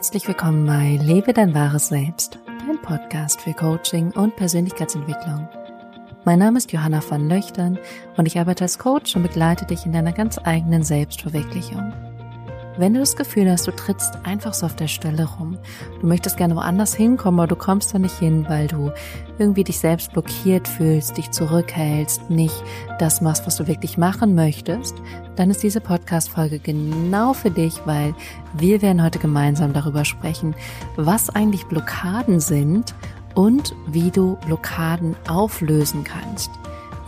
Herzlich willkommen bei Lebe dein wahres Selbst, dein Podcast für Coaching und Persönlichkeitsentwicklung. Mein Name ist Johanna van Löchtern und ich arbeite als Coach und begleite dich in deiner ganz eigenen Selbstverwirklichung. Wenn du das Gefühl hast, du trittst einfach so auf der Stelle rum, du möchtest gerne woanders hinkommen, aber du kommst da nicht hin, weil du irgendwie dich selbst blockiert fühlst, dich zurückhältst, nicht das machst, was du wirklich machen möchtest, dann ist diese Podcast-Folge genau für dich, weil wir werden heute gemeinsam darüber sprechen, was eigentlich Blockaden sind und wie du Blockaden auflösen kannst.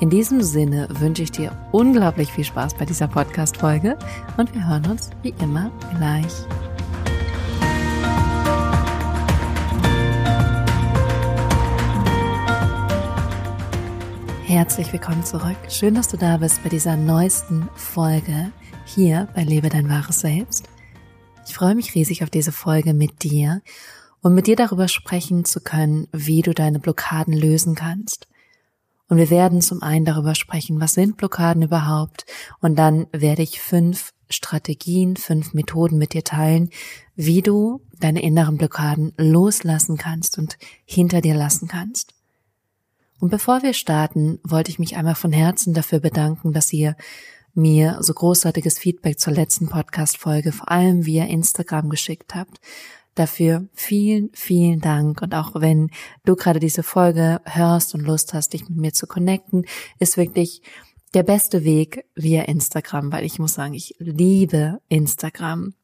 In diesem Sinne wünsche ich dir unglaublich viel Spaß bei dieser Podcast-Folge und wir hören uns wie immer gleich. Herzlich willkommen zurück. Schön, dass du da bist bei dieser neuesten Folge hier bei Lebe dein wahres Selbst. Ich freue mich riesig auf diese Folge mit dir und mit dir darüber sprechen zu können, wie du deine Blockaden lösen kannst. Und wir werden zum einen darüber sprechen, was sind Blockaden überhaupt? Und dann werde ich fünf Strategien, fünf Methoden mit dir teilen, wie du deine inneren Blockaden loslassen kannst und hinter dir lassen kannst. Und bevor wir starten, wollte ich mich einmal von Herzen dafür bedanken, dass ihr mir so großartiges Feedback zur letzten Podcast-Folge, vor allem via Instagram geschickt habt. Dafür vielen, vielen Dank. Und auch wenn du gerade diese Folge hörst und Lust hast, dich mit mir zu connecten, ist wirklich der beste Weg via Instagram, weil ich muss sagen, ich liebe Instagram.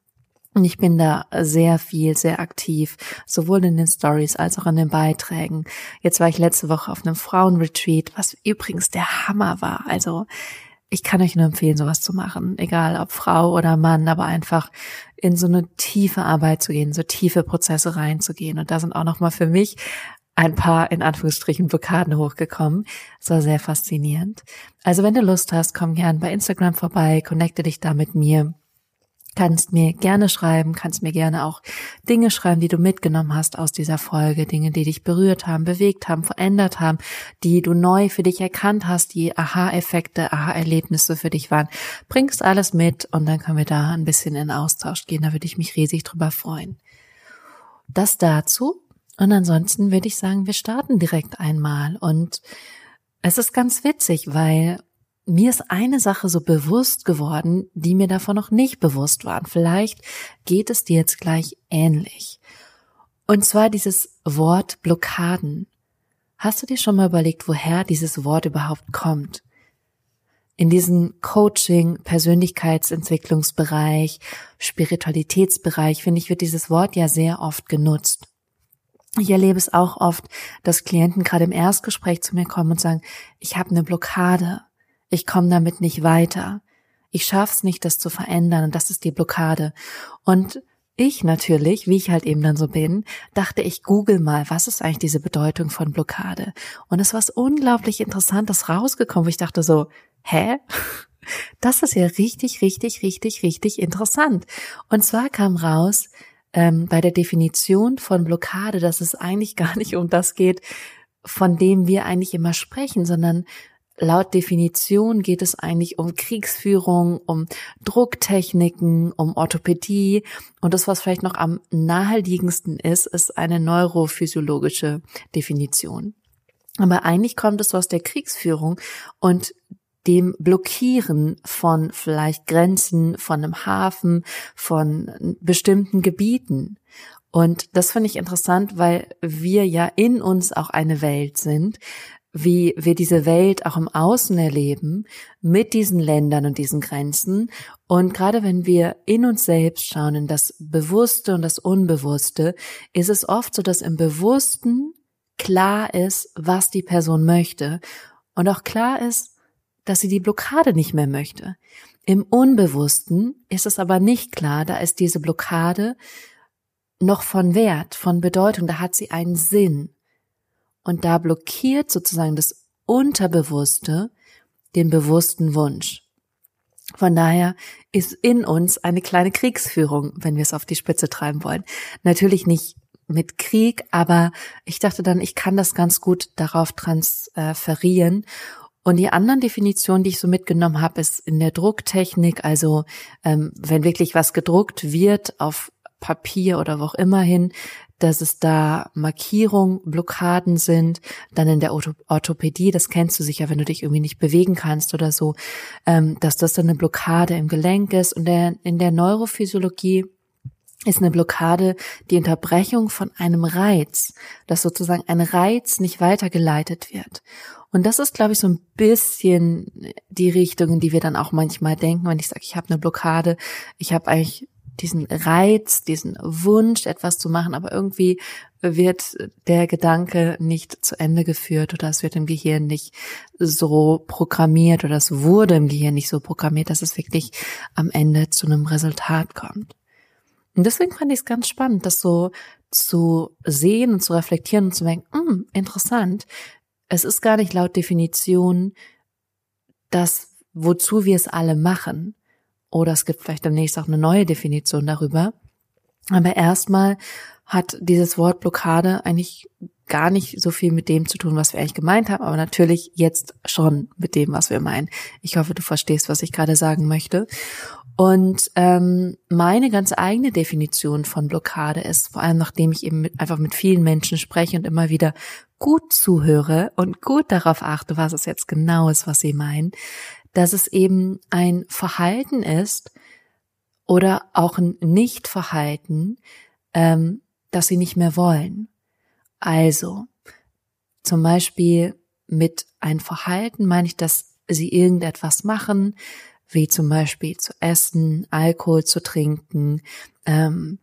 Und ich bin da sehr viel, sehr aktiv, sowohl in den Stories als auch in den Beiträgen. Jetzt war ich letzte Woche auf einem Frauenretreat, was übrigens der Hammer war. Also ich kann euch nur empfehlen, sowas zu machen, egal ob Frau oder Mann, aber einfach in so eine tiefe Arbeit zu gehen, so tiefe Prozesse reinzugehen. Und da sind auch nochmal für mich ein paar, in Anführungsstrichen, Blockaden hochgekommen. Das war sehr faszinierend. Also wenn du Lust hast, komm gern bei Instagram vorbei, connecte dich da mit mir kannst mir gerne schreiben, kannst mir gerne auch Dinge schreiben, die du mitgenommen hast aus dieser Folge, Dinge, die dich berührt haben, bewegt haben, verändert haben, die du neu für dich erkannt hast, die Aha-Effekte, Aha-Erlebnisse für dich waren. Bringst alles mit und dann können wir da ein bisschen in Austausch gehen. Da würde ich mich riesig drüber freuen. Das dazu. Und ansonsten würde ich sagen, wir starten direkt einmal. Und es ist ganz witzig, weil mir ist eine Sache so bewusst geworden, die mir davon noch nicht bewusst waren. Vielleicht geht es dir jetzt gleich ähnlich. Und zwar dieses Wort Blockaden. Hast du dir schon mal überlegt, woher dieses Wort überhaupt kommt? In diesem Coaching, Persönlichkeitsentwicklungsbereich, Spiritualitätsbereich, finde ich, wird dieses Wort ja sehr oft genutzt. Ich erlebe es auch oft, dass Klienten gerade im Erstgespräch zu mir kommen und sagen, ich habe eine Blockade ich komme damit nicht weiter. Ich schaff's nicht, das zu verändern und das ist die Blockade. Und ich natürlich, wie ich halt eben dann so bin, dachte ich, google mal, was ist eigentlich diese Bedeutung von Blockade? Und es war unglaublich Interessantes rausgekommen, wo ich dachte so, hä? Das ist ja richtig, richtig, richtig, richtig interessant. Und zwar kam raus ähm, bei der Definition von Blockade, dass es eigentlich gar nicht um das geht, von dem wir eigentlich immer sprechen, sondern Laut Definition geht es eigentlich um Kriegsführung, um Drucktechniken, um Orthopädie und das, was vielleicht noch am naheliegendsten ist, ist eine neurophysiologische Definition. Aber eigentlich kommt es aus der Kriegsführung und dem Blockieren von vielleicht Grenzen, von einem Hafen, von bestimmten Gebieten. Und das finde ich interessant, weil wir ja in uns auch eine Welt sind, wie wir diese Welt auch im Außen erleben, mit diesen Ländern und diesen Grenzen. Und gerade wenn wir in uns selbst schauen, in das Bewusste und das Unbewusste, ist es oft so, dass im Bewussten klar ist, was die Person möchte und auch klar ist, dass sie die Blockade nicht mehr möchte. Im Unbewussten ist es aber nicht klar, da ist diese Blockade noch von Wert, von Bedeutung, da hat sie einen Sinn. Und da blockiert sozusagen das Unterbewusste den bewussten Wunsch. Von daher ist in uns eine kleine Kriegsführung, wenn wir es auf die Spitze treiben wollen. Natürlich nicht mit Krieg, aber ich dachte dann, ich kann das ganz gut darauf transferieren. Und die anderen Definitionen, die ich so mitgenommen habe, ist in der Drucktechnik, also ähm, wenn wirklich was gedruckt wird auf Papier oder wo auch immer hin, dass es da Markierungen, Blockaden sind, dann in der Orthopädie, das kennst du sicher, wenn du dich irgendwie nicht bewegen kannst oder so, ähm, dass das dann eine Blockade im Gelenk ist und in der Neurophysiologie ist eine Blockade die Unterbrechung von einem Reiz, dass sozusagen ein Reiz nicht weitergeleitet wird. Und das ist, glaube ich, so ein bisschen die Richtung, in die wir dann auch manchmal denken, wenn ich sage, ich habe eine Blockade, ich habe eigentlich diesen Reiz, diesen Wunsch, etwas zu machen, aber irgendwie wird der Gedanke nicht zu Ende geführt oder es wird im Gehirn nicht so programmiert oder es wurde im Gehirn nicht so programmiert, dass es wirklich am Ende zu einem Resultat kommt. Und deswegen fand ich es ganz spannend, das so zu sehen und zu reflektieren und zu denken, hm, interessant. Es ist gar nicht laut Definition das, wozu wir es alle machen. Oder es gibt vielleicht demnächst auch eine neue Definition darüber. Aber erstmal hat dieses Wort Blockade eigentlich gar nicht so viel mit dem zu tun, was wir eigentlich gemeint haben, aber natürlich jetzt schon mit dem, was wir meinen. Ich hoffe, du verstehst, was ich gerade sagen möchte. Und ähm, meine ganz eigene Definition von Blockade ist, vor allem nachdem ich eben mit, einfach mit vielen Menschen spreche und immer wieder gut zuhöre und gut darauf achte, was es jetzt genau ist, was sie meinen, dass es eben ein Verhalten ist oder auch ein Nichtverhalten, ähm, das sie nicht mehr wollen. Also zum Beispiel mit ein Verhalten meine ich, dass sie irgendetwas machen, wie zum Beispiel zu essen, Alkohol zu trinken, ähm,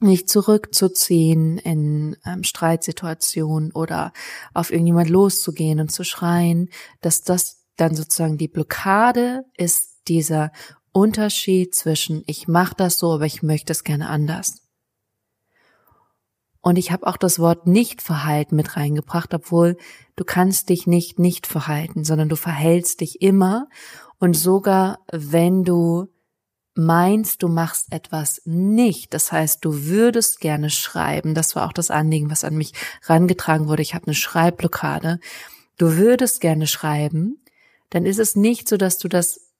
nicht zurückzuziehen in ähm, Streitsituationen oder auf irgendjemand loszugehen und zu schreien, dass das dann sozusagen die Blockade ist dieser Unterschied zwischen ich mache das so, aber ich möchte es gerne anders. Und ich habe auch das Wort nicht verhalten mit reingebracht, obwohl du kannst dich nicht nicht verhalten, sondern du verhältst dich immer und sogar wenn du meinst, du machst etwas nicht, das heißt, du würdest gerne schreiben, das war auch das Anliegen, was an mich rangetragen wurde, ich habe eine Schreibblockade, du würdest gerne schreiben, dann ist es nicht so, dass du das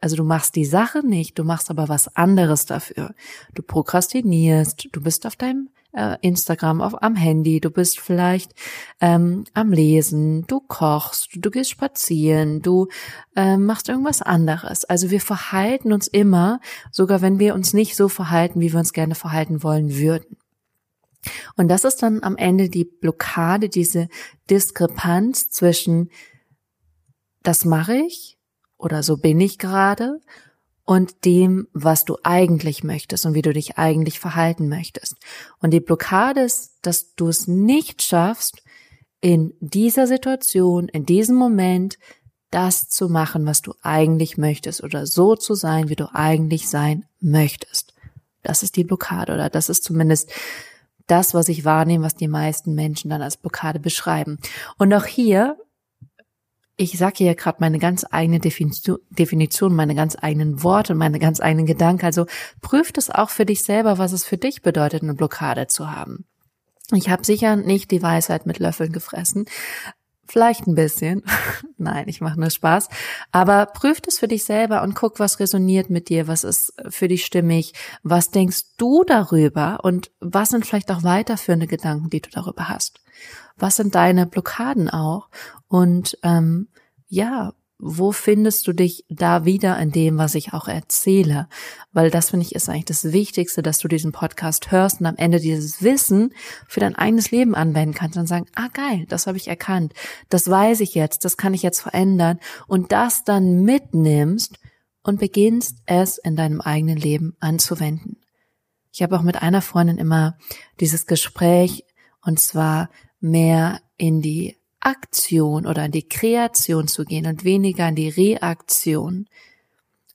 also du machst die Sache nicht, du machst aber was anderes dafür. Du prokrastinierst, du bist auf deinem äh, Instagram auf, am Handy, du bist vielleicht ähm, am Lesen, du kochst, du gehst spazieren, du äh, machst irgendwas anderes. Also wir verhalten uns immer, sogar wenn wir uns nicht so verhalten, wie wir uns gerne verhalten wollen würden. Und das ist dann am Ende die Blockade, diese Diskrepanz zwischen das mache ich oder so bin ich gerade und dem, was du eigentlich möchtest und wie du dich eigentlich verhalten möchtest. Und die Blockade ist, dass du es nicht schaffst, in dieser Situation, in diesem Moment, das zu machen, was du eigentlich möchtest oder so zu sein, wie du eigentlich sein möchtest. Das ist die Blockade oder das ist zumindest das, was ich wahrnehme, was die meisten Menschen dann als Blockade beschreiben. Und auch hier ich sage hier gerade meine ganz eigene Definition, meine ganz eigenen Worte, meine ganz eigenen Gedanken. Also prüft es auch für dich selber, was es für dich bedeutet, eine Blockade zu haben. Ich habe sicher nicht die Weisheit mit Löffeln gefressen. Vielleicht ein bisschen. Nein, ich mache nur Spaß. Aber prüft es für dich selber und guck, was resoniert mit dir, was ist für dich stimmig, was denkst du darüber und was sind vielleicht auch weiterführende Gedanken, die du darüber hast. Was sind deine Blockaden auch? Und ähm, ja, wo findest du dich da wieder in dem, was ich auch erzähle? Weil das finde ich ist eigentlich das Wichtigste, dass du diesen Podcast hörst und am Ende dieses Wissen für dein eigenes Leben anwenden kannst und sagen, ah geil, das habe ich erkannt, das weiß ich jetzt, das kann ich jetzt verändern und das dann mitnimmst und beginnst es in deinem eigenen Leben anzuwenden. Ich habe auch mit einer Freundin immer dieses Gespräch und zwar mehr in die Aktion oder in die Kreation zu gehen und weniger in die Reaktion.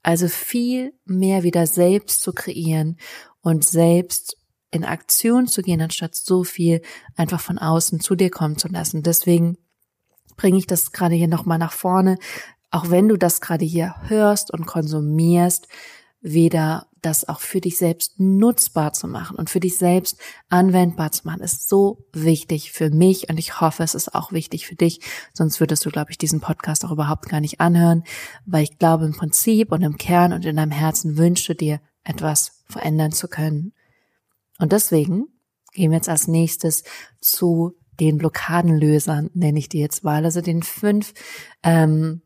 Also viel mehr wieder selbst zu kreieren und selbst in Aktion zu gehen, anstatt so viel einfach von außen zu dir kommen zu lassen. Deswegen bringe ich das gerade hier nochmal nach vorne. Auch wenn du das gerade hier hörst und konsumierst, wieder das auch für dich selbst nutzbar zu machen und für dich selbst anwendbar zu machen, ist so wichtig für mich und ich hoffe, es ist auch wichtig für dich. Sonst würdest du, glaube ich, diesen Podcast auch überhaupt gar nicht anhören, weil ich glaube im Prinzip und im Kern und in deinem Herzen wünschst du dir etwas verändern zu können. Und deswegen gehen wir jetzt als nächstes zu den Blockadenlösern, nenne ich die jetzt mal, also den fünf ähm,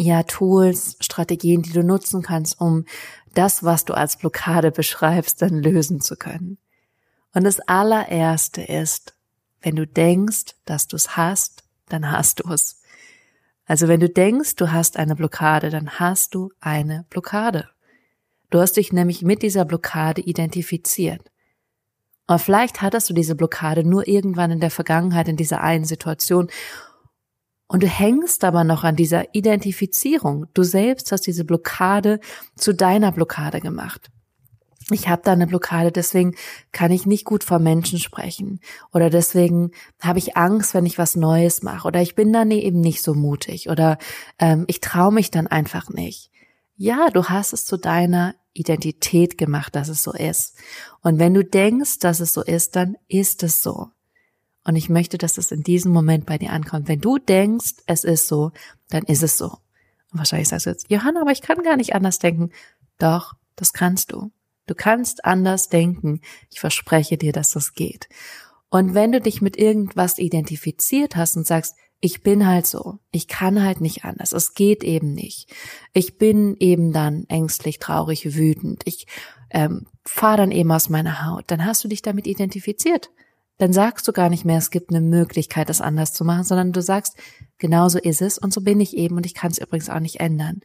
ja, Tools, Strategien, die du nutzen kannst, um das, was du als Blockade beschreibst, dann lösen zu können. Und das allererste ist, wenn du denkst, dass du es hast, dann hast du es. Also wenn du denkst, du hast eine Blockade, dann hast du eine Blockade. Du hast dich nämlich mit dieser Blockade identifiziert. Und vielleicht hattest du diese Blockade nur irgendwann in der Vergangenheit in dieser einen Situation und du hängst aber noch an dieser Identifizierung. Du selbst hast diese Blockade zu deiner Blockade gemacht. Ich habe da eine Blockade, deswegen kann ich nicht gut vor Menschen sprechen. Oder deswegen habe ich Angst, wenn ich was Neues mache. Oder ich bin dann eben nicht so mutig. Oder ähm, ich traue mich dann einfach nicht. Ja, du hast es zu deiner Identität gemacht, dass es so ist. Und wenn du denkst, dass es so ist, dann ist es so. Und ich möchte, dass es in diesem Moment bei dir ankommt. Wenn du denkst, es ist so, dann ist es so. Und wahrscheinlich sagst du jetzt, Johanna, aber ich kann gar nicht anders denken. Doch, das kannst du. Du kannst anders denken. Ich verspreche dir, dass das geht. Und wenn du dich mit irgendwas identifiziert hast und sagst, ich bin halt so, ich kann halt nicht anders, es geht eben nicht. Ich bin eben dann ängstlich, traurig, wütend, ich ähm, fahre dann eben aus meiner Haut, dann hast du dich damit identifiziert dann sagst du gar nicht mehr, es gibt eine Möglichkeit, das anders zu machen, sondern du sagst, genauso ist es und so bin ich eben und ich kann es übrigens auch nicht ändern.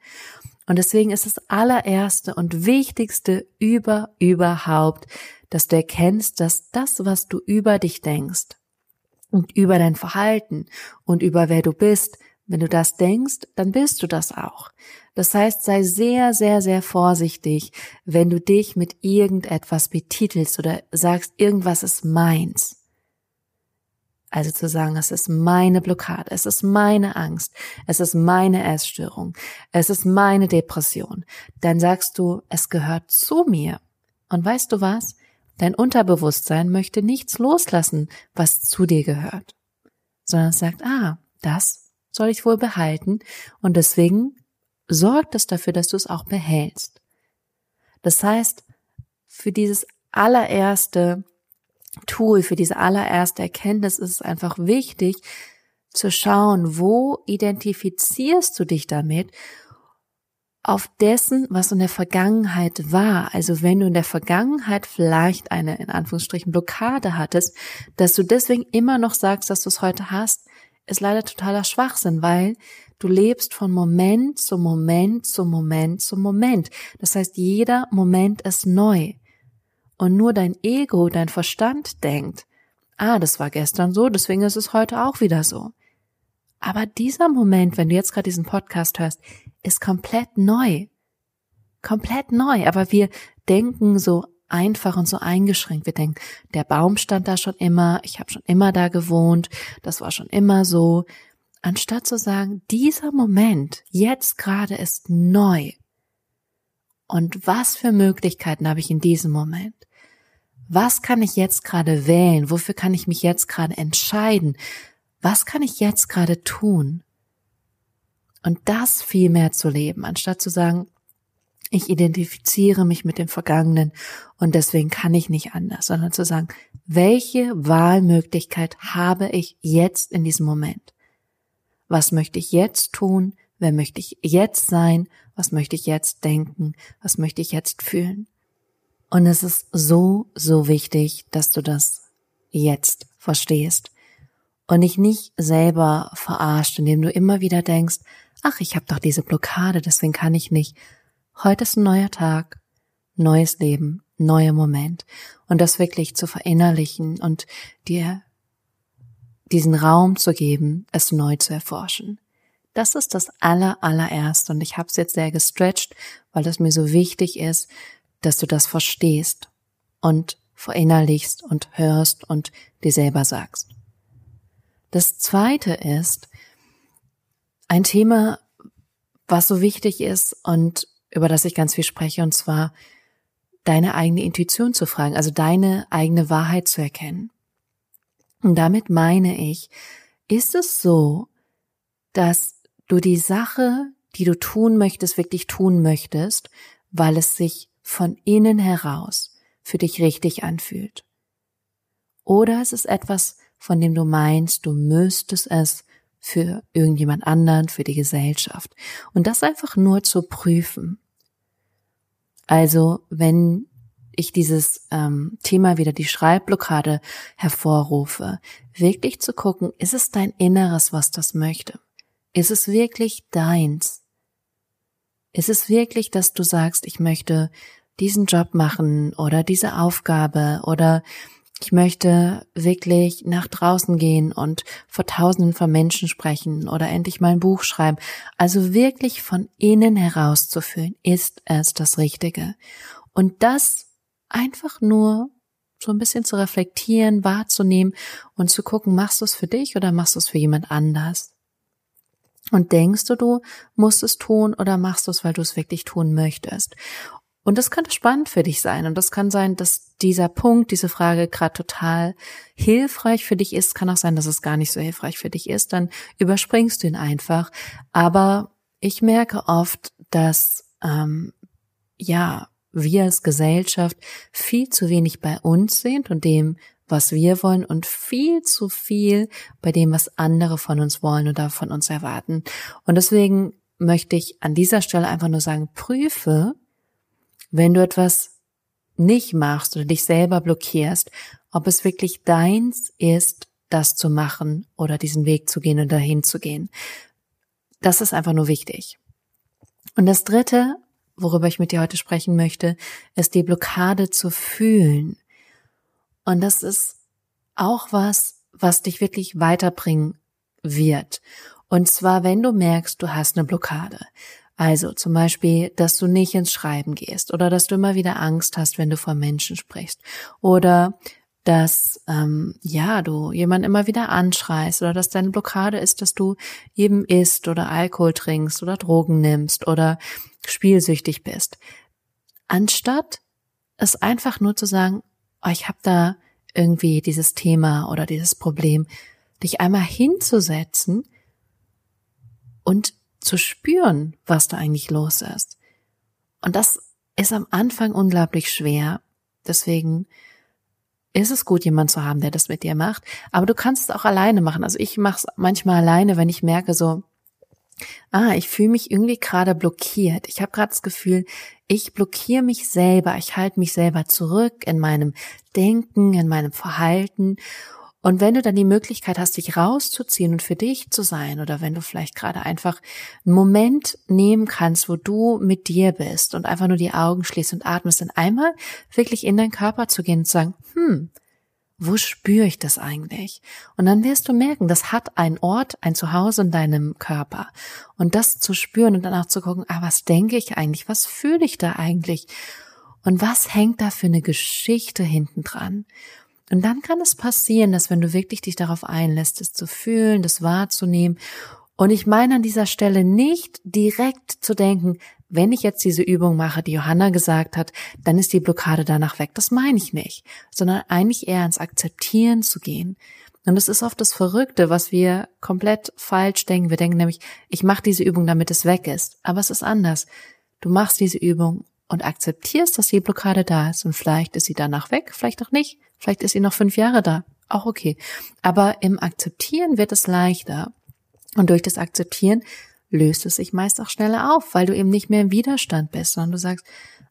Und deswegen ist das allererste und wichtigste über überhaupt, dass du erkennst, dass das, was du über dich denkst und über dein Verhalten und über wer du bist, wenn du das denkst, dann bist du das auch. Das heißt, sei sehr, sehr, sehr vorsichtig, wenn du dich mit irgendetwas betitelst oder sagst, irgendwas ist meins. Also zu sagen, es ist meine Blockade, es ist meine Angst, es ist meine Essstörung, es ist meine Depression. Dann sagst du, es gehört zu mir. Und weißt du was? Dein Unterbewusstsein möchte nichts loslassen, was zu dir gehört, sondern es sagt, ah, das soll ich wohl behalten und deswegen sorgt es dafür, dass du es auch behältst. Das heißt, für dieses allererste Tool, für diese allererste Erkenntnis ist es einfach wichtig zu schauen, wo identifizierst du dich damit auf dessen, was in der Vergangenheit war. Also wenn du in der Vergangenheit vielleicht eine, in Anführungsstrichen, Blockade hattest, dass du deswegen immer noch sagst, dass du es heute hast, ist leider totaler Schwachsinn, weil du lebst von Moment zu Moment zu Moment zu Moment. Das heißt, jeder Moment ist neu und nur dein Ego, dein Verstand denkt, ah, das war gestern so, deswegen ist es heute auch wieder so. Aber dieser Moment, wenn du jetzt gerade diesen Podcast hörst, ist komplett neu. Komplett neu. Aber wir denken so einfach und so eingeschränkt. Wir denken, der Baum stand da schon immer, ich habe schon immer da gewohnt, das war schon immer so. Anstatt zu sagen, dieser Moment, jetzt gerade ist neu. Und was für Möglichkeiten habe ich in diesem Moment? Was kann ich jetzt gerade wählen? Wofür kann ich mich jetzt gerade entscheiden? Was kann ich jetzt gerade tun? Und das viel mehr zu leben, anstatt zu sagen, ich identifiziere mich mit dem Vergangenen und deswegen kann ich nicht anders, sondern zu sagen, welche Wahlmöglichkeit habe ich jetzt in diesem Moment? Was möchte ich jetzt tun? Wer möchte ich jetzt sein? Was möchte ich jetzt denken? Was möchte ich jetzt fühlen? Und es ist so, so wichtig, dass du das jetzt verstehst und dich nicht selber verarscht, indem du immer wieder denkst, ach, ich habe doch diese Blockade, deswegen kann ich nicht. Heute ist ein neuer Tag, neues Leben, neuer Moment und das wirklich zu verinnerlichen und dir diesen Raum zu geben, es neu zu erforschen. Das ist das aller, allererste und ich habe es jetzt sehr gestretched, weil das mir so wichtig ist, dass du das verstehst und verinnerlichst und hörst und dir selber sagst. Das zweite ist ein Thema, was so wichtig ist und über das ich ganz viel spreche, und zwar deine eigene Intuition zu fragen, also deine eigene Wahrheit zu erkennen. Und damit meine ich, ist es so, dass du die Sache, die du tun möchtest, wirklich tun möchtest, weil es sich von innen heraus für dich richtig anfühlt. Oder es ist etwas, von dem du meinst, du müsstest es für irgendjemand anderen, für die Gesellschaft. Und das einfach nur zu prüfen. Also, wenn ich dieses ähm, Thema wieder die Schreibblockade hervorrufe, wirklich zu gucken, ist es dein Inneres, was das möchte? Ist es wirklich deins? Ist es wirklich, dass du sagst, ich möchte diesen Job machen oder diese Aufgabe oder ich möchte wirklich nach draußen gehen und vor tausenden von Menschen sprechen oder endlich mal ein Buch schreiben. Also wirklich von innen herauszufühlen, ist es das Richtige. Und das einfach nur so ein bisschen zu reflektieren, wahrzunehmen und zu gucken, machst du es für dich oder machst du es für jemand anders? Und denkst du, du musst es tun oder machst du es, weil du es wirklich tun möchtest? Und das könnte spannend für dich sein. Und das kann sein, dass dieser Punkt, diese Frage gerade total hilfreich für dich ist. Kann auch sein, dass es gar nicht so hilfreich für dich ist. Dann überspringst du ihn einfach. Aber ich merke oft, dass ähm, ja wir als Gesellschaft viel zu wenig bei uns sind und dem, was wir wollen und viel zu viel bei dem, was andere von uns wollen oder von uns erwarten. Und deswegen möchte ich an dieser Stelle einfach nur sagen, prüfe, wenn du etwas nicht machst oder dich selber blockierst, ob es wirklich deins ist, das zu machen oder diesen Weg zu gehen und dahin zu gehen. Das ist einfach nur wichtig. Und das dritte, worüber ich mit dir heute sprechen möchte, ist die Blockade zu fühlen. Und das ist auch was, was dich wirklich weiterbringen wird. Und zwar, wenn du merkst, du hast eine Blockade. Also zum Beispiel, dass du nicht ins Schreiben gehst oder dass du immer wieder Angst hast, wenn du vor Menschen sprichst oder dass ähm, ja du jemand immer wieder anschreist oder dass deine Blockade ist, dass du eben isst oder Alkohol trinkst oder Drogen nimmst oder spielsüchtig bist. Anstatt es einfach nur zu sagen, oh, ich habe da irgendwie dieses Thema oder dieses Problem, dich einmal hinzusetzen und zu spüren, was da eigentlich los ist. Und das ist am Anfang unglaublich schwer. Deswegen ist es gut, jemand zu haben, der das mit dir macht. Aber du kannst es auch alleine machen. Also ich mache es manchmal alleine, wenn ich merke so, ah, ich fühle mich irgendwie gerade blockiert. Ich habe gerade das Gefühl, ich blockiere mich selber. Ich halte mich selber zurück in meinem Denken, in meinem Verhalten. Und wenn du dann die Möglichkeit hast, dich rauszuziehen und für dich zu sein, oder wenn du vielleicht gerade einfach einen Moment nehmen kannst, wo du mit dir bist und einfach nur die Augen schließt und atmest, dann einmal wirklich in deinen Körper zu gehen und zu sagen, hm, wo spüre ich das eigentlich? Und dann wirst du merken, das hat einen Ort, ein Zuhause in deinem Körper. Und das zu spüren und dann auch zu gucken, ah, was denke ich eigentlich? Was fühle ich da eigentlich? Und was hängt da für eine Geschichte hinten dran? Und dann kann es passieren, dass wenn du wirklich dich darauf einlässt, es zu fühlen, das wahrzunehmen, und ich meine an dieser Stelle nicht direkt zu denken, wenn ich jetzt diese Übung mache, die Johanna gesagt hat, dann ist die Blockade danach weg. Das meine ich nicht, sondern eigentlich eher ins Akzeptieren zu gehen. Und das ist oft das Verrückte, was wir komplett falsch denken. Wir denken nämlich, ich mache diese Übung, damit es weg ist. Aber es ist anders. Du machst diese Übung und akzeptierst, dass die Blockade da ist. Und vielleicht ist sie danach weg, vielleicht auch nicht. Vielleicht ist sie noch fünf Jahre da. Auch okay. Aber im Akzeptieren wird es leichter. Und durch das Akzeptieren löst es sich meist auch schneller auf, weil du eben nicht mehr im Widerstand bist, sondern du sagst,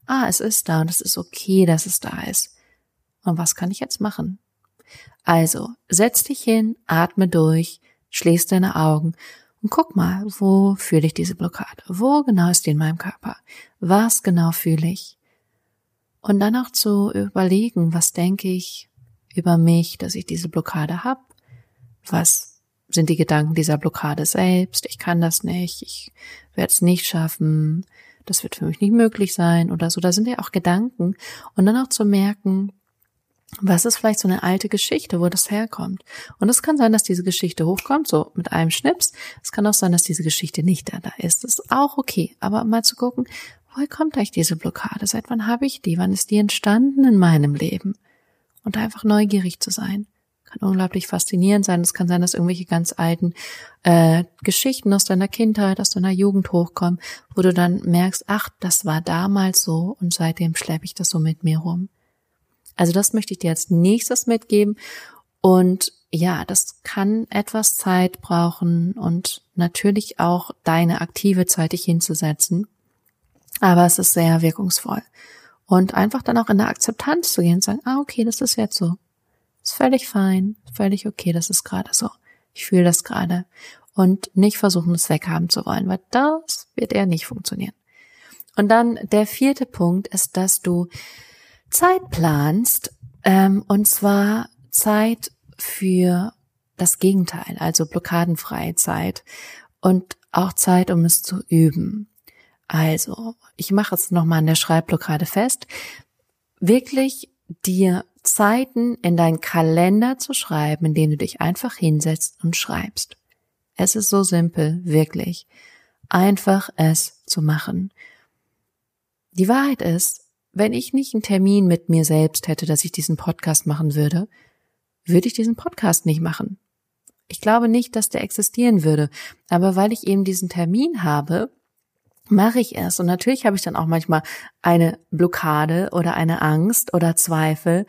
ah, es ist da und es ist okay, dass es da ist. Und was kann ich jetzt machen? Also, setz dich hin, atme durch, schließ deine Augen und guck mal, wo fühle ich diese Blockade? Wo genau ist die in meinem Körper? Was genau fühle ich? Und dann auch zu überlegen, was denke ich über mich, dass ich diese Blockade habe? Was sind die Gedanken dieser Blockade selbst? Ich kann das nicht, ich werde es nicht schaffen, das wird für mich nicht möglich sein oder so. Da sind ja auch Gedanken. Und dann auch zu merken, was ist vielleicht so eine alte Geschichte, wo das herkommt? Und es kann sein, dass diese Geschichte hochkommt, so mit einem Schnips. Es kann auch sein, dass diese Geschichte nicht da, ist. Das ist auch okay. Aber mal zu gucken, woher kommt eigentlich diese Blockade? Seit wann habe ich die? Wann ist die entstanden in meinem Leben? Und einfach neugierig zu sein. Kann unglaublich faszinierend sein. Es kann sein, dass irgendwelche ganz alten äh, Geschichten aus deiner Kindheit, aus deiner Jugend hochkommen, wo du dann merkst, ach, das war damals so und seitdem schleppe ich das so mit mir rum. Also das möchte ich dir als nächstes mitgeben. Und ja, das kann etwas Zeit brauchen und natürlich auch deine aktive Zeit dich hinzusetzen. Aber es ist sehr wirkungsvoll. Und einfach dann auch in der Akzeptanz zu gehen und sagen, ah, okay, das ist jetzt so. Ist völlig fein, völlig okay, das ist gerade so. Ich fühle das gerade. Und nicht versuchen, es weghaben zu wollen, weil das wird eher nicht funktionieren. Und dann der vierte Punkt ist, dass du Zeit planst, ähm, und zwar Zeit für das Gegenteil, also blockadenfreie Zeit und auch Zeit, um es zu üben. Also, ich mache es nochmal an der Schreibblockade fest, wirklich dir Zeiten in deinen Kalender zu schreiben, in denen du dich einfach hinsetzt und schreibst. Es ist so simpel, wirklich. Einfach es zu machen. Die Wahrheit ist, wenn ich nicht einen Termin mit mir selbst hätte, dass ich diesen Podcast machen würde, würde ich diesen Podcast nicht machen. Ich glaube nicht, dass der existieren würde. Aber weil ich eben diesen Termin habe, mache ich es. Und natürlich habe ich dann auch manchmal eine Blockade oder eine Angst oder Zweifel,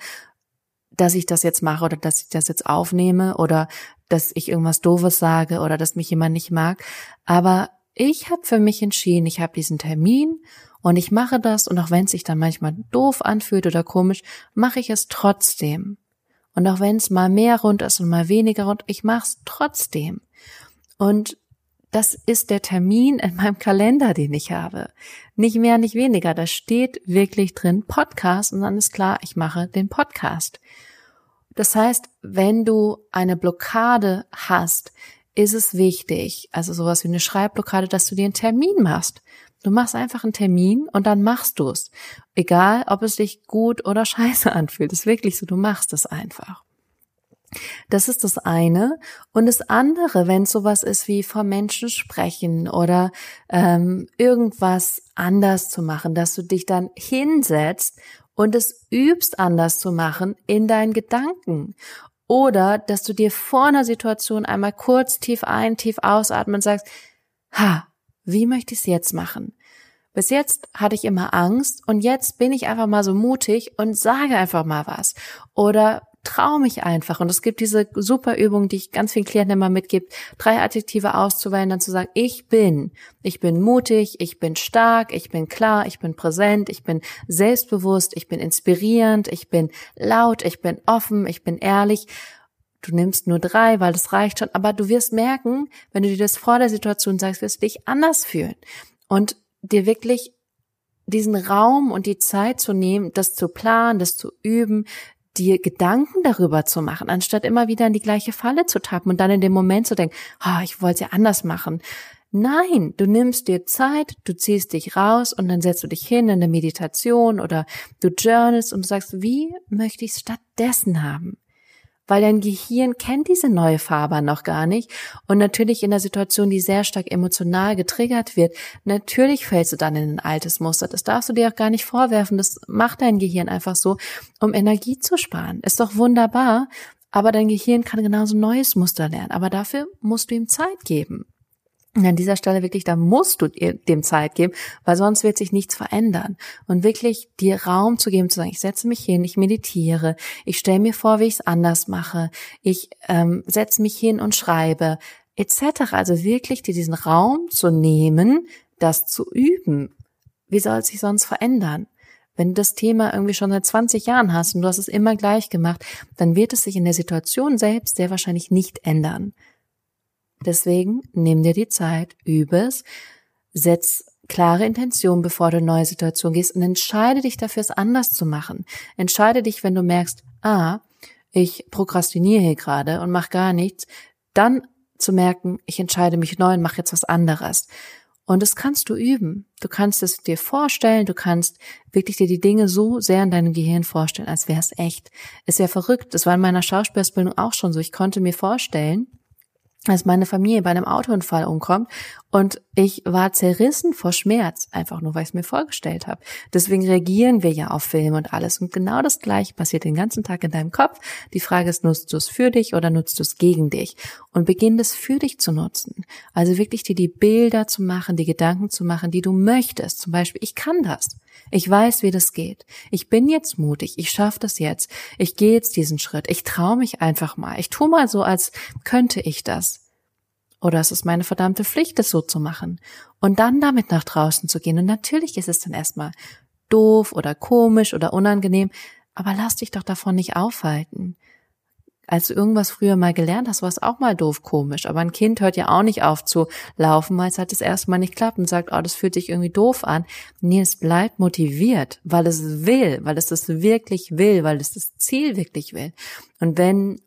dass ich das jetzt mache oder dass ich das jetzt aufnehme oder dass ich irgendwas Doofes sage oder dass mich jemand nicht mag. Aber ich habe für mich entschieden, ich habe diesen Termin und ich mache das und auch wenn es sich dann manchmal doof anfühlt oder komisch, mache ich es trotzdem. Und auch wenn es mal mehr rund ist und mal weniger rund, ich mache es trotzdem. Und das ist der Termin in meinem Kalender, den ich habe. Nicht mehr, nicht weniger. Da steht wirklich drin Podcast und dann ist klar, ich mache den Podcast. Das heißt, wenn du eine Blockade hast, ist es wichtig, also sowas wie eine Schreibblockade, dass du dir einen Termin machst. Du machst einfach einen Termin und dann machst du es. Egal, ob es dich gut oder scheiße anfühlt. Das ist wirklich so, du machst es einfach. Das ist das eine. Und das andere, wenn es sowas ist wie vor Menschen sprechen oder ähm, irgendwas anders zu machen, dass du dich dann hinsetzt und es übst anders zu machen in deinen Gedanken. Oder dass du dir vor einer Situation einmal kurz tief ein, tief ausatmen und sagst, ha, wie möchte ich es jetzt machen? Bis jetzt hatte ich immer Angst und jetzt bin ich einfach mal so mutig und sage einfach mal was. Oder trau mich einfach. Und es gibt diese super Übung, die ich ganz vielen Klienten immer mitgebe, drei Adjektive auszuwählen, dann zu sagen, ich bin. Ich bin mutig, ich bin stark, ich bin klar, ich bin präsent, ich bin selbstbewusst, ich bin inspirierend, ich bin laut, ich bin offen, ich bin ehrlich. Du nimmst nur drei, weil das reicht schon, aber du wirst merken, wenn du dir das vor der Situation sagst, wirst du dich anders fühlen. Und dir wirklich diesen Raum und die Zeit zu nehmen, das zu planen, das zu üben, dir Gedanken darüber zu machen, anstatt immer wieder in die gleiche Falle zu tappen und dann in dem Moment zu denken, oh, ich wollte es ja anders machen. Nein, du nimmst dir Zeit, du ziehst dich raus und dann setzt du dich hin in eine Meditation oder du journalst und du sagst, wie möchte ich es stattdessen haben? Weil dein Gehirn kennt diese neue Farbe noch gar nicht und natürlich in der Situation, die sehr stark emotional getriggert wird, natürlich fällst du dann in ein altes Muster. Das darfst du dir auch gar nicht vorwerfen. Das macht dein Gehirn einfach so, um Energie zu sparen. Ist doch wunderbar, aber dein Gehirn kann genauso neues Muster lernen. Aber dafür musst du ihm Zeit geben. Und an dieser Stelle wirklich, da musst du dem Zeit geben, weil sonst wird sich nichts verändern. Und wirklich dir Raum zu geben, zu sagen, ich setze mich hin, ich meditiere, ich stelle mir vor, wie ich es anders mache, ich ähm, setze mich hin und schreibe, etc. Also wirklich dir diesen Raum zu nehmen, das zu üben. Wie soll es sich sonst verändern? Wenn du das Thema irgendwie schon seit 20 Jahren hast und du hast es immer gleich gemacht, dann wird es sich in der Situation selbst sehr wahrscheinlich nicht ändern. Deswegen nimm dir die Zeit, übe es, setz klare Intention, bevor du in neue Situation gehst und entscheide dich dafür, es anders zu machen. Entscheide dich, wenn du merkst, ah, ich prokrastiniere hier gerade und mache gar nichts, dann zu merken, ich entscheide mich neu und mache jetzt was anderes. Und das kannst du üben. Du kannst es dir vorstellen, du kannst wirklich dir die Dinge so sehr in deinem Gehirn vorstellen, als wäre es echt. Ist ja verrückt. Das war in meiner Schauspielausbildung auch schon so. Ich konnte mir vorstellen, als meine Familie bei einem Autounfall umkommt und ich war zerrissen vor Schmerz, einfach nur weil ich es mir vorgestellt habe. Deswegen reagieren wir ja auf Filme und alles und genau das gleiche passiert den ganzen Tag in deinem Kopf. Die Frage ist, nutzt du es für dich oder nutzt du es gegen dich? Und beginn das für dich zu nutzen. Also wirklich dir die Bilder zu machen, die Gedanken zu machen, die du möchtest. Zum Beispiel, ich kann das. Ich weiß, wie das geht. Ich bin jetzt mutig. Ich schaffe das jetzt. Ich gehe jetzt diesen Schritt. Ich traue mich einfach mal. Ich tue mal so, als könnte ich das. Oder es ist meine verdammte Pflicht, es so zu machen. Und dann damit nach draußen zu gehen. Und natürlich ist es dann erstmal doof oder komisch oder unangenehm, aber lass dich doch davon nicht aufhalten als du irgendwas früher mal gelernt hast, war es auch mal doof komisch. Aber ein Kind hört ja auch nicht auf zu laufen, weil es halt das erste Mal nicht klappt und sagt, oh, das fühlt sich irgendwie doof an. Nee, es bleibt motiviert, weil es will, weil es das wirklich will, weil es das Ziel wirklich will. Und wenn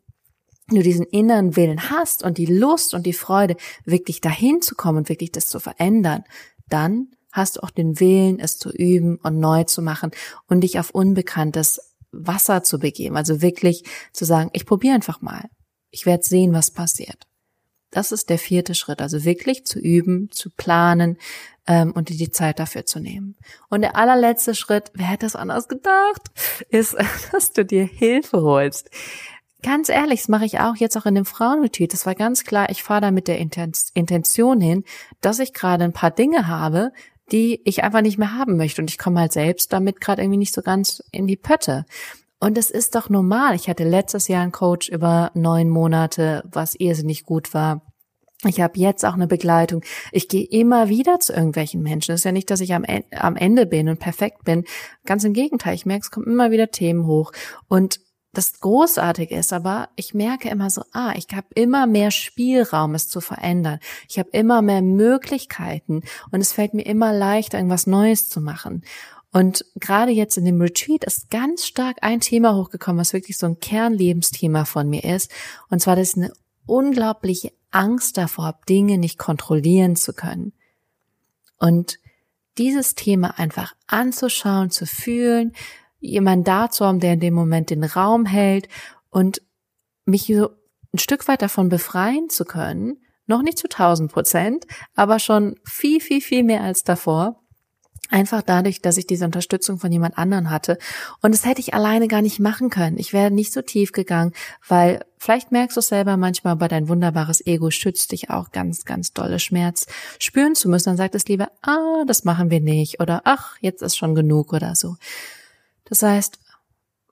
du diesen inneren Willen hast und die Lust und die Freude, wirklich dahin zu kommen und wirklich das zu verändern, dann hast du auch den Willen, es zu üben und neu zu machen und dich auf Unbekanntes Wasser zu begeben. Also wirklich zu sagen, ich probiere einfach mal. Ich werde sehen, was passiert. Das ist der vierte Schritt. Also wirklich zu üben, zu planen ähm, und dir die Zeit dafür zu nehmen. Und der allerletzte Schritt, wer hätte es anders gedacht, ist, dass du dir Hilfe holst. Ganz ehrlich, das mache ich auch jetzt auch in dem Frauenretreat. Das war ganz klar, ich fahre da mit der Intention hin, dass ich gerade ein paar Dinge habe, die ich einfach nicht mehr haben möchte. Und ich komme halt selbst damit gerade irgendwie nicht so ganz in die Pötte. Und es ist doch normal. Ich hatte letztes Jahr einen Coach über neun Monate, was irrsinnig gut war. Ich habe jetzt auch eine Begleitung. Ich gehe immer wieder zu irgendwelchen Menschen. Es ist ja nicht, dass ich am, Ende bin und perfekt bin. Ganz im Gegenteil. Ich merke, es kommen immer wieder Themen hoch. Und das Großartige ist aber, ich merke immer so, ah, ich habe immer mehr Spielraum, es zu verändern. Ich habe immer mehr Möglichkeiten und es fällt mir immer leichter, irgendwas Neues zu machen. Und gerade jetzt in dem Retreat ist ganz stark ein Thema hochgekommen, was wirklich so ein Kernlebensthema von mir ist. Und zwar, dass ich eine unglaubliche Angst davor habe, Dinge nicht kontrollieren zu können. Und dieses Thema einfach anzuschauen, zu fühlen, jemand da zu haben, der in dem Moment den Raum hält und mich so ein Stück weit davon befreien zu können, noch nicht zu tausend Prozent, aber schon viel, viel, viel mehr als davor. Einfach dadurch, dass ich diese Unterstützung von jemand anderen hatte. Und das hätte ich alleine gar nicht machen können. Ich wäre nicht so tief gegangen, weil vielleicht merkst du es selber manchmal, aber dein wunderbares Ego schützt dich auch ganz, ganz dolle Schmerz spüren zu müssen. Dann sagt es lieber, ah, das machen wir nicht oder ach, jetzt ist schon genug oder so. Das heißt,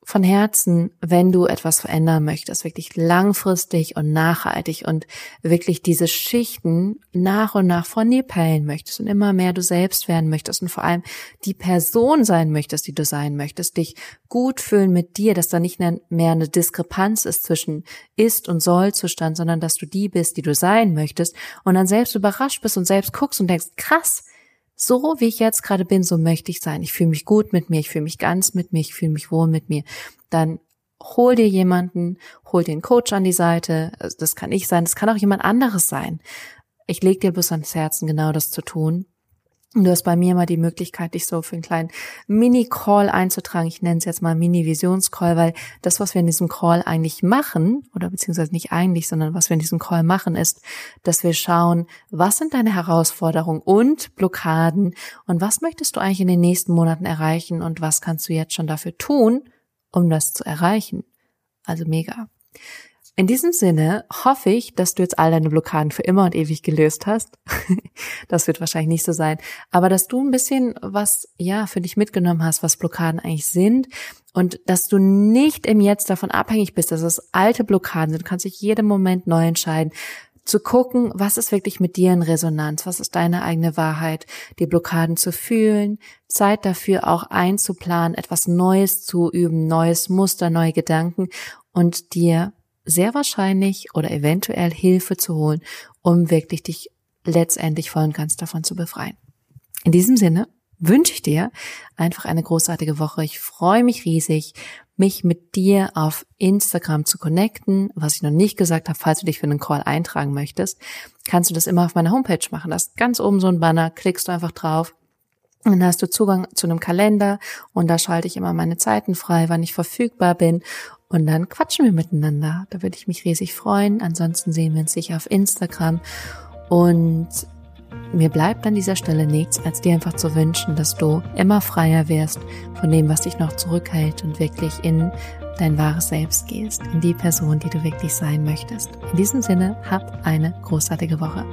von Herzen, wenn du etwas verändern möchtest, wirklich langfristig und nachhaltig und wirklich diese Schichten nach und nach von dir pellen möchtest und immer mehr du selbst werden möchtest und vor allem die Person sein möchtest, die du sein möchtest, dich gut fühlen mit dir, dass da nicht mehr eine Diskrepanz ist zwischen ist und soll Zustand, sondern dass du die bist, die du sein möchtest und dann selbst überrascht bist und selbst guckst und denkst, krass, so wie ich jetzt gerade bin, so möchte ich sein. Ich fühle mich gut mit mir, ich fühle mich ganz mit mir, ich fühle mich wohl mit mir. Dann hol dir jemanden, hol den Coach an die Seite. Das kann ich sein, das kann auch jemand anderes sein. Ich leg dir bloß ans Herzen, genau das zu tun. Du hast bei mir mal die Möglichkeit, dich so für einen kleinen Mini-Call einzutragen. Ich nenne es jetzt mal Mini-Visions-Call, weil das, was wir in diesem Call eigentlich machen, oder beziehungsweise nicht eigentlich, sondern was wir in diesem Call machen, ist, dass wir schauen, was sind deine Herausforderungen und Blockaden und was möchtest du eigentlich in den nächsten Monaten erreichen und was kannst du jetzt schon dafür tun, um das zu erreichen. Also mega. In diesem Sinne hoffe ich, dass du jetzt all deine Blockaden für immer und ewig gelöst hast. das wird wahrscheinlich nicht so sein. Aber dass du ein bisschen was, ja, für dich mitgenommen hast, was Blockaden eigentlich sind und dass du nicht im Jetzt davon abhängig bist, dass es alte Blockaden sind. Du kannst dich jeden Moment neu entscheiden zu gucken, was ist wirklich mit dir in Resonanz, was ist deine eigene Wahrheit, die Blockaden zu fühlen, Zeit dafür auch einzuplanen, etwas Neues zu üben, neues Muster, neue Gedanken und dir sehr wahrscheinlich oder eventuell Hilfe zu holen, um wirklich dich letztendlich voll und ganz davon zu befreien. In diesem Sinne wünsche ich dir einfach eine großartige Woche. Ich freue mich riesig, mich mit dir auf Instagram zu connecten. Was ich noch nicht gesagt habe, falls du dich für einen Call eintragen möchtest, kannst du das immer auf meiner Homepage machen. Da ist ganz oben so ein Banner, klickst du einfach drauf dann hast du Zugang zu einem Kalender und da schalte ich immer meine Zeiten frei, wann ich verfügbar bin. Und dann quatschen wir miteinander. Da würde ich mich riesig freuen. Ansonsten sehen wir uns sicher auf Instagram. Und mir bleibt an dieser Stelle nichts, als dir einfach zu wünschen, dass du immer freier wirst von dem, was dich noch zurückhält und wirklich in dein wahres Selbst gehst, in die Person, die du wirklich sein möchtest. In diesem Sinne, hab eine großartige Woche.